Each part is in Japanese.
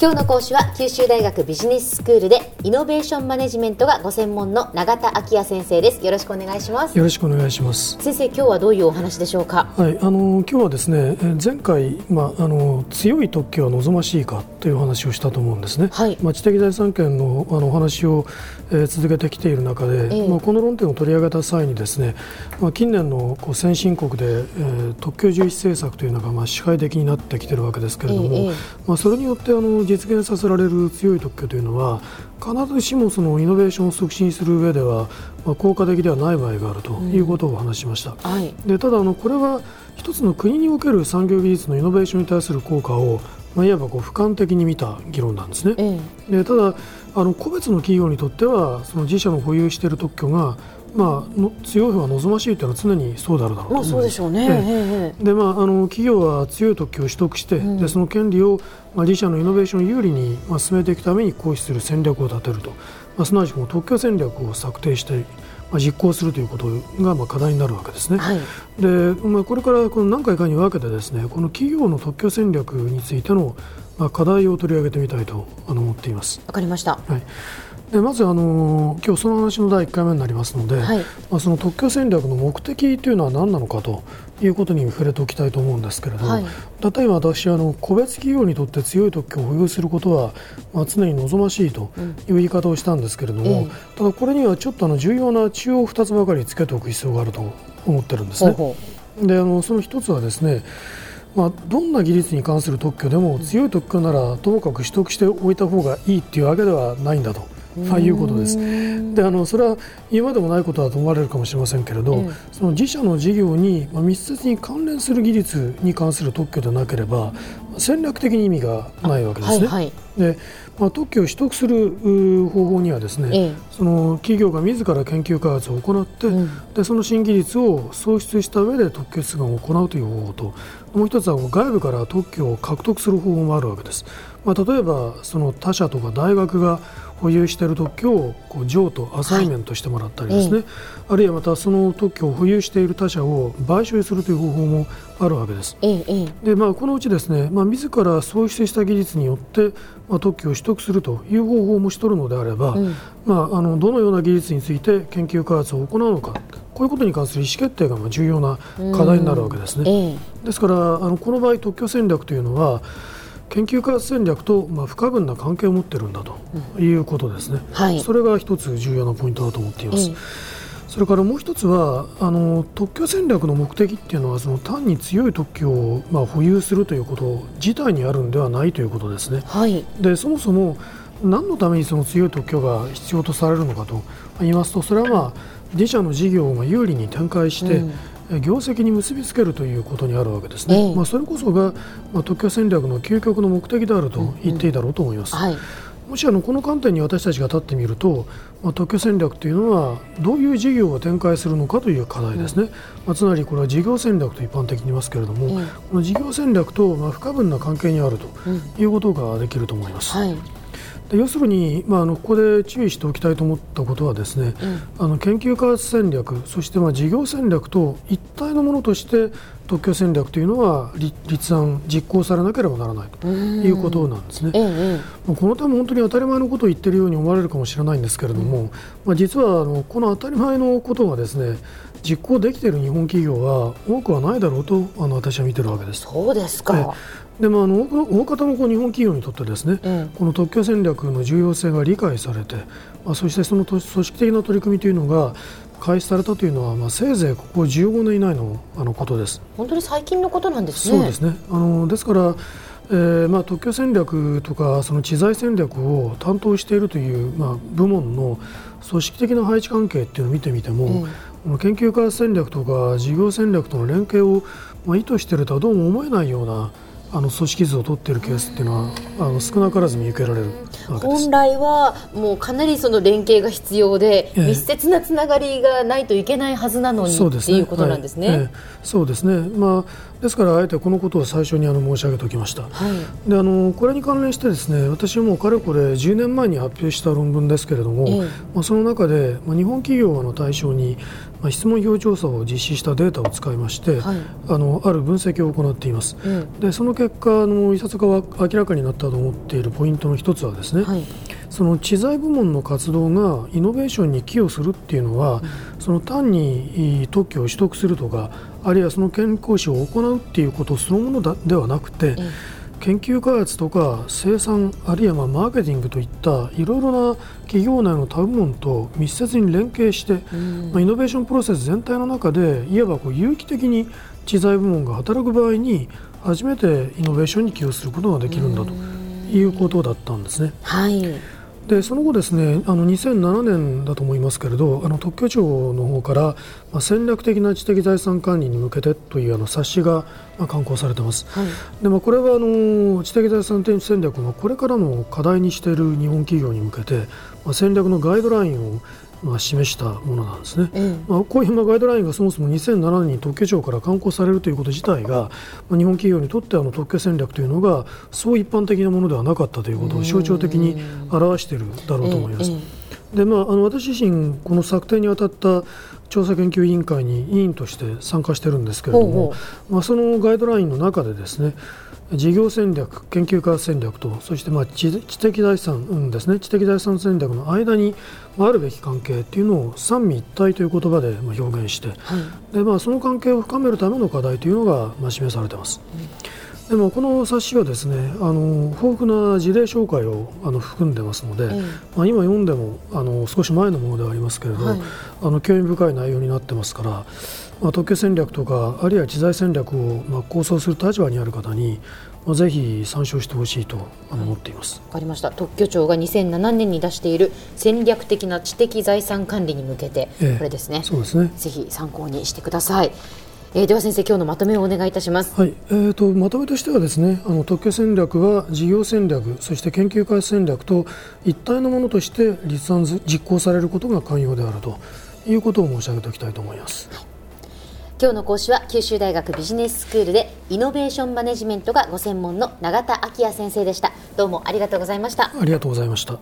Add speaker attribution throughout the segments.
Speaker 1: 今日の講師は九州大学ビジネススクールでイノベーションマネジメントがご専門の永田昭也先生です。よろしくお願いします。
Speaker 2: よろしくお願いします。
Speaker 1: 先生今日はどういうお話でしょうか？
Speaker 2: はいあの今日はですね前回まああの強い特許は望ましいかという話をしたと思うんですね。
Speaker 1: はい。
Speaker 2: まあ知的財産権のあのお話を、えー続けてきている中で、
Speaker 1: ええ。
Speaker 2: まあこの論点を取り上げた際にですねまあ近年のこう先進国で、えー特許重視政策というのがまあ支配的になってきているわけですけれども、
Speaker 1: ええ。
Speaker 2: まあそれによってあの実現させられる強い特許というのは必ずしもそのイノベーションを促進する上では、まあ、効果的ではない場合があるということをお話ししました。
Speaker 1: はい
Speaker 2: でただあの、これは一つの国における産業技術のイノベーションに対する効果を、まあ、いわばこう俯瞰的に見た議論なんですね。
Speaker 1: ええ
Speaker 2: でただあの、個別の企業にとってはその自社の保有している特許が、まあ、の強い方が望ましいというのは常にそうであるだろうと
Speaker 1: まあ
Speaker 2: 思うんです。
Speaker 1: そうでしょうね、
Speaker 2: でまあ、あの企業は強い特許を取得して、
Speaker 1: うん。
Speaker 2: でその権利を、まあ、自社のイノベーションを有利に、まあ、進めていくために行使する戦略を立てると、まあ、すなわちこの特許戦略を策定して、まあ、実行するということが、まあ、課題になるわけですね。
Speaker 1: はい。
Speaker 2: でまあ、これからこの何回かに分けてですねこの企業の特許戦略についての、まあ、課題を取り上げてみたいとあの思っています。
Speaker 1: わかりました。
Speaker 2: はい、でまずあの今日その話の第1回目になりますので、
Speaker 1: はい。
Speaker 2: まあ、その特許戦略の目的というのは何なのかということに触れておきたいと思うんですけれども、
Speaker 1: はい。
Speaker 2: 例えば私あの個別企業にとって強い特許を保有することは、まあ、常に望ましいという言い方をしたんですけれども、
Speaker 1: ええ。
Speaker 2: ただこれにはちょっとあの重要な中央2つばかりつけておく必要があると思ってるんですね。
Speaker 1: ほうほ
Speaker 2: であのその一つはですね、まあ、どんな技術に関する特許でも強い特許ならともかく取得しておいた方がいいっていうわけではないんだと、まあ、いうことです。であのそれは言うまでもないことだと思われるかもしれませんけれど、
Speaker 1: ええ。
Speaker 2: その自社の事業にまあ密接に関連する技術に関する特許でなければ戦略的に意味がないわけ
Speaker 1: う
Speaker 2: ですね。
Speaker 1: はいはい。
Speaker 2: でまあ、特許を取得するう方法にはですね、
Speaker 1: ええ。
Speaker 2: その企業が自ら研究開発を行って、
Speaker 1: うん。
Speaker 2: でその新技術を創出した上で特許出願を行うという方法ともう一つは外部から特許を獲得する方法もあるわけです、まあ、例えばその他社とか大学が保有している特許をこう譲渡アサイメントしてもらったりですね、あるいはまたその特許を保有している他社を買収するという方法もあるわけです。でまあ、このうちですね、まあ、自ら創出した技術によって、まあ、特許を取得するという方法をもし取るのであれば、
Speaker 1: うん。
Speaker 2: まあ、あのどのような技術について研究開発を行うのかこういうことに関する意思決定がまあ重要な課題になるわけですね。
Speaker 1: ええ。
Speaker 2: ですからあのこの場合特許戦略というのは研究開発戦略とまあ不可分な関係を持っているんだということですね。
Speaker 1: はい
Speaker 2: それが一つ重要なポイントだと思っています。
Speaker 1: え
Speaker 2: それからもう一つはあの特許戦略の目的っていうのはその単に強い特許をまあ保有するということ自体にあるんではないということですね。
Speaker 1: はい
Speaker 2: でそもそも何のためにその強い特許が必要とされるのかと言いますとそれは、まあ、自社の事業をまあ有利に展開して、
Speaker 1: うん
Speaker 2: え業績に結びつけるということにあるわけですね、
Speaker 1: ええ。
Speaker 2: まあ、それこそが、まあ、特許戦略の究極の目的であると言っていいだろうと思います。
Speaker 1: はい。
Speaker 2: もしあのこの観点に私たちが立ってみると、まあ、特許戦略というのはどういう事業を展開するのかという課題ですね、まあ、つまりこれは事業戦略と一般的に言いますけれども、
Speaker 1: ええ
Speaker 2: この事業戦略とまあ不可分な関係にあると
Speaker 1: うん。
Speaker 2: いうことができると思います。
Speaker 1: はい。
Speaker 2: で要するに、まあ、あのここで注意しておきたいと思ったことはですね、あの研究開発戦略そしてまあ事業戦略と一体のものとして特許戦略というのは立立案実行されなければならないということなんですね。
Speaker 1: ええ
Speaker 2: まあこの点も本当に当たり前のことを言っているように思われるかもしれないんですけれども、まあ、実はあのこの当たり前のことがですね実行できている日本企業は多くはないだろうとあの私は見てるわけです。
Speaker 1: そうですか。
Speaker 2: でもあの大方のこう日本企業にとってですね、
Speaker 1: え
Speaker 2: この特許戦略の重要性が理解されて、まあ、そしてそのと組織的な取り組みというのが開始されたというのは、まあ、せいぜいここ15年以内のあのことです。
Speaker 1: 本当に最近のことなんですね。
Speaker 2: そうですね。あのですから、えーまあ、特許戦略とかその知財戦略を担当しているという、まあ、部門の組織的な配置関係っていうのを見てみても、
Speaker 1: ええ。
Speaker 2: この研究開発戦略とか事業戦略との連携を、意図しているとはどうも思えないようなあの組織図を取っているケースっていうのはあの少なからず見受けられる。
Speaker 1: 本。来はもうかなりその連携が必要で、
Speaker 2: ええ。
Speaker 1: 密接なつながりがないといけないはずなのに
Speaker 2: そうですね。
Speaker 1: いうことなんですね。
Speaker 2: はい。ええ。そうですね、まあですからあえてこのことを最初にあの申し上げておきました、はい、であのこれに関連してですね私もかれこれ10年前に発表した論文ですけれども、えー、まあ、その中で、まあ、日本企業の対象に、まあ、質問票調査を実施したデータを使いまして、はい、あのある分析を行っています、うん、でその結果のいさつかは明らかになったと思っているポイントの一つはですね、はい。その知財部門の活動がイノベーションに寄与するっていうのは、うん、その単に特許を取得するとかあるいはその健康士を行うっていうことそのものではなくて、うん、研究開発とか生産あるいはまあマーケティングといったいろいろな企業内の他部門と密接に連携して、うん、まあ、イノベーションプロセス全体の中でいわばこう有機的に知財部門が働く場合に初めてイノベーションに寄与することができるんだということだったんですね。
Speaker 1: はい。
Speaker 2: でその後、ですねあの2007年だと思いますけれどあの特許庁の方から、まあ、戦略的な知的財産管理に向けてというあの冊子が、まあ、刊行されています、はい、でまあ、これはあの知的財産戦略のこれからの課題にしている日本企業に向けて、まあ、戦略のガイドラインをまあ、示したものなんですね、うん、まあ、こういうまあガイドラインがそもそも2007年に特許庁から刊行されるということ自体が、まあ、日本企業にとってあの特許戦略というのがそう一般的なものではなかったということを象徴的に表しているだろうと思います。でまあ、あの私自身、この策定にあたった調査研究委員会に委員として参加しているんですけれども、まあ、そのガイドラインの中でですね事業戦略、研究開発戦略と、そしてまあ知的財産、うんですね、知的財産戦略の間にあるべき関係というのを三位一体という言葉で表現して、はい、でまあ、その関係を深めるための課題というのがまあ示されています。うん、でもこの冊子はですねあの豊富な事例紹介をあの含んでますので、まあ、今読んでもあの少し前のものではありますけれど、はい、あの興味深い内容になってますから、まあ、特許戦略とかあるいは知財戦略をまあ構想する立場にある方に、まあ、ぜひ参照してほしいと思っています。
Speaker 1: わ、かりました。特許庁が2007年に出している戦略的な知的財産管理に向けて、ええ、これですね。
Speaker 2: そうですね。
Speaker 1: ぜひ参考にしてください。えー、では先生今日のまとめをお願いいたします。
Speaker 2: はい、えーと、まとめとしてはですね、あの特許戦略は事業戦略、そして研究開発戦略と一体のものとして立案実行されることが寛容であるということを申し上げておきたいと思います。はい。
Speaker 1: 今日の講師は九州大学ビジネススクールでイノベーションマネジメントがご専門の永田昭也先生でした。どうもありがとうございました。
Speaker 2: ありがとうございました。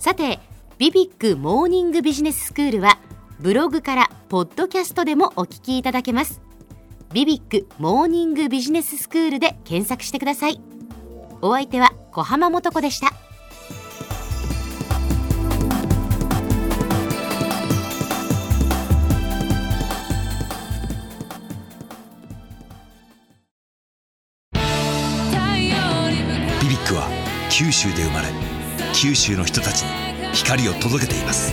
Speaker 1: さてビビックモーニングビジネススクールはブログからポッドキャストでもお聞きいただけます。ビビックモーニングビジネススクールで検索してください。お相手は小浜もとこでした。
Speaker 3: 九州で生まれ九州の人たちに光を届けています。